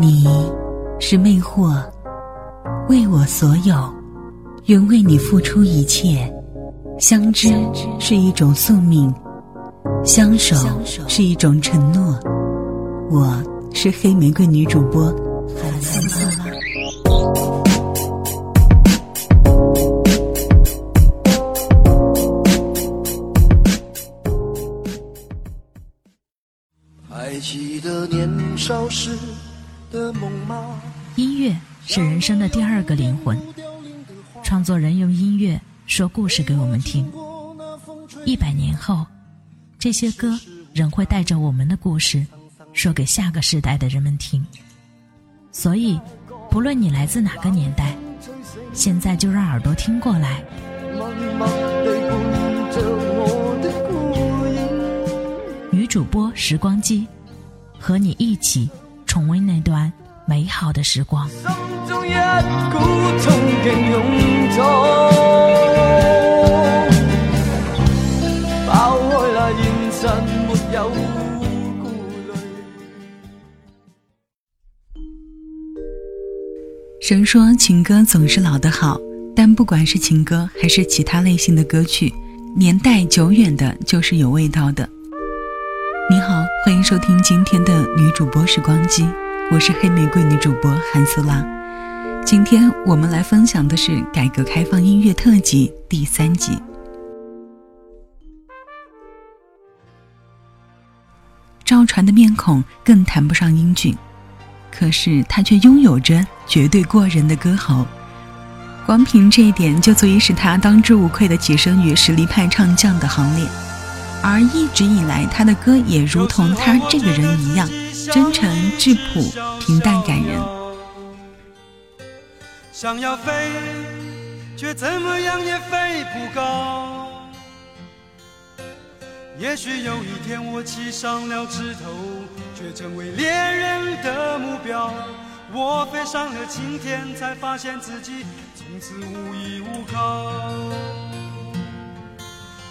你是魅惑，为我所有，愿为你付出一切。相知是一种宿命，相守是一种承诺。我是黑玫瑰女主播韩思拉。还记得年少时？音乐是人生的第二个灵魂，创作人用音乐说故事给我们听。一百年后，这些歌仍会带着我们的故事，说给下个时代的人们听。所以，不论你来自哪个年代，现在就让耳朵听过来。女主播时光机，和你一起重温那段美好的时光。神说情歌总是老的好，但不管是情歌还是其他类型的歌曲，年代久远的就是有味道的。你好，欢迎收听今天的女主播时光机，我是黑玫瑰女主播韩素拉。今天我们来分享的是改革开放音乐特辑第三集。赵传的面孔更谈不上英俊，可是他却拥有着绝对过人的歌喉，光凭这一点就足以使他当之无愧的跻身于实力派唱将的行列。而一直以来，他的歌也如同他这个人一样，真诚质朴、平淡感人。想要飞，却怎么样也飞不高。也许有一天我栖上了枝头，却成为猎人的目标。我飞上了青天，才发现自己从此无依无靠。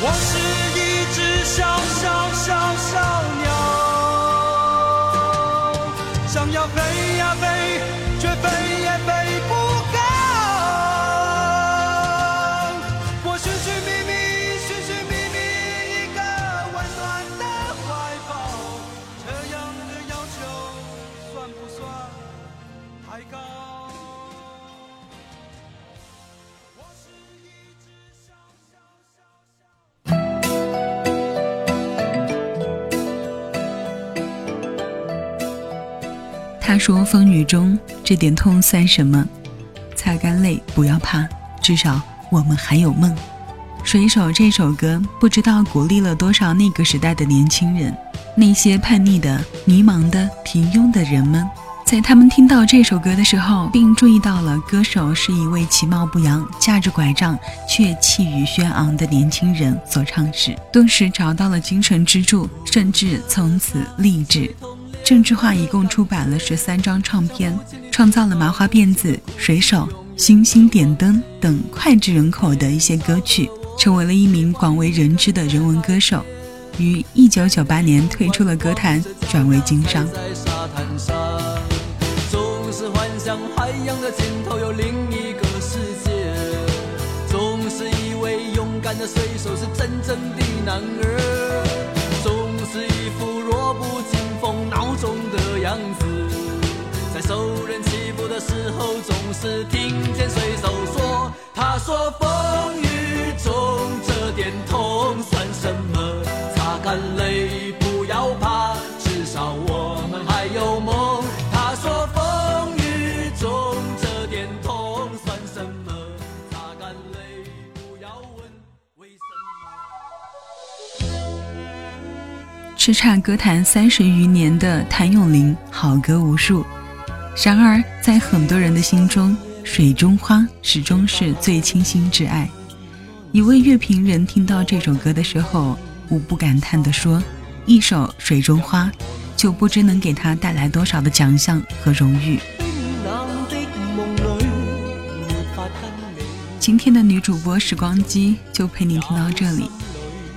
我是一只小小小小鸟，想要飞呀飞，说：“风雨中这点痛算什么？擦干泪，不要怕，至少我们还有梦。”《水手》这首歌不知道鼓励了多少那个时代的年轻人，那些叛逆的、迷茫的、平庸的人们，在他们听到这首歌的时候，并注意到了歌手是一位其貌不扬、架着拐杖却气宇轩昂的年轻人所唱时，顿时找到了精神支柱，甚至从此立志。郑智化一共出版了十三张唱片，创造了《麻花辫子》《水手》《星星点灯》等脍炙人口的一些歌曲，成为了一名广为人知的人文歌手。于一九九八年退出了歌坛，转为经商。总是幻想海洋的尽头有另一个世界，总是以为勇敢的水手是真正的男儿，子，在受人欺负的时候，总是听见水手说：“他说风雨中这点痛算什么？擦干泪，叱咤歌坛三十余年的谭咏麟，好歌无数。然而，在很多人的心中，《水中花始终是最倾心之爱。一位乐评人听到这首歌的时候，无不感叹地说：“一首《水中花》，就不知能给他带来多少的奖项和荣誉。”今天的女主播时光机就陪你听到这里。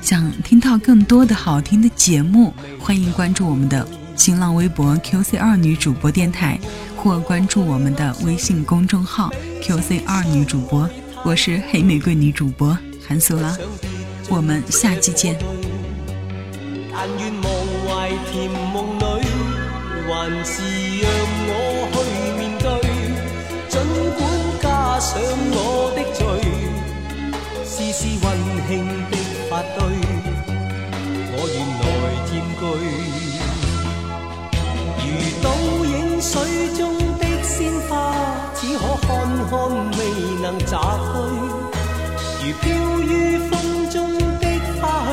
想听到更多的好听的节目，欢迎关注我们的新浪微博 QC 二女主播电台，或关注我们的微信公众号 QC 二女主播。我是黑玫瑰女主播韩素拉，我们下期见。但愿忘怀甜梦里，还是让我去面对，尽管加上我的如飘于风中的花香，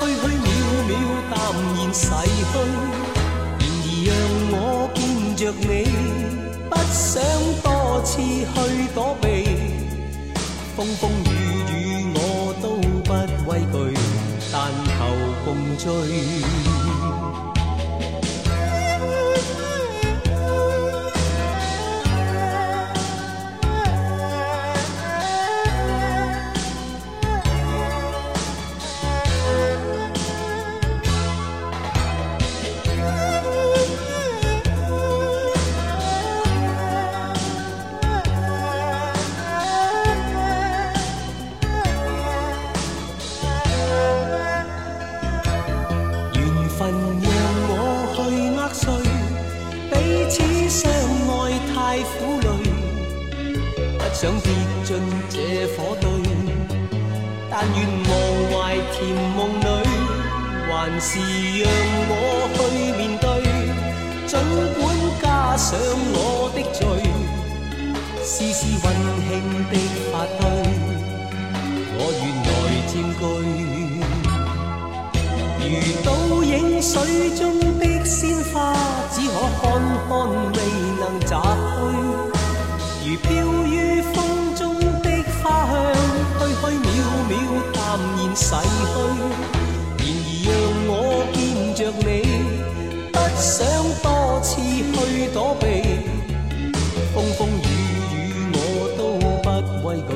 虚虚渺渺，淡然逝去。然而让我见着你，不想多次去躲避，风风雨雨我都不畏惧，但求共醉。想跌进这火堆，但愿忘怀甜梦里，还是让我去面对。尽管加上我的罪，丝丝温馨的发堆，我愿来占据。如倒影水中的躲避。风风雨雨我都不畏惧，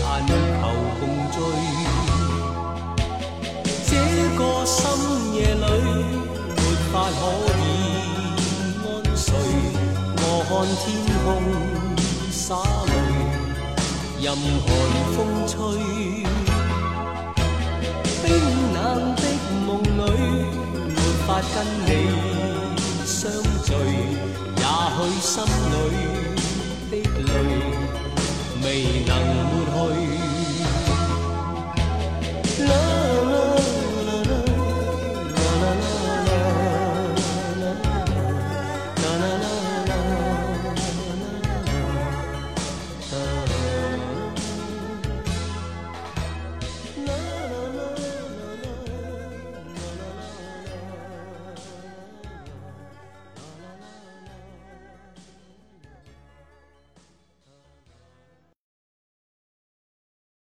但求共醉。这个深夜里，没法可以安睡。我看天空。洒泪，任寒风吹。冰冷的梦里，没法跟你相聚。也许心里的泪，未能抹去。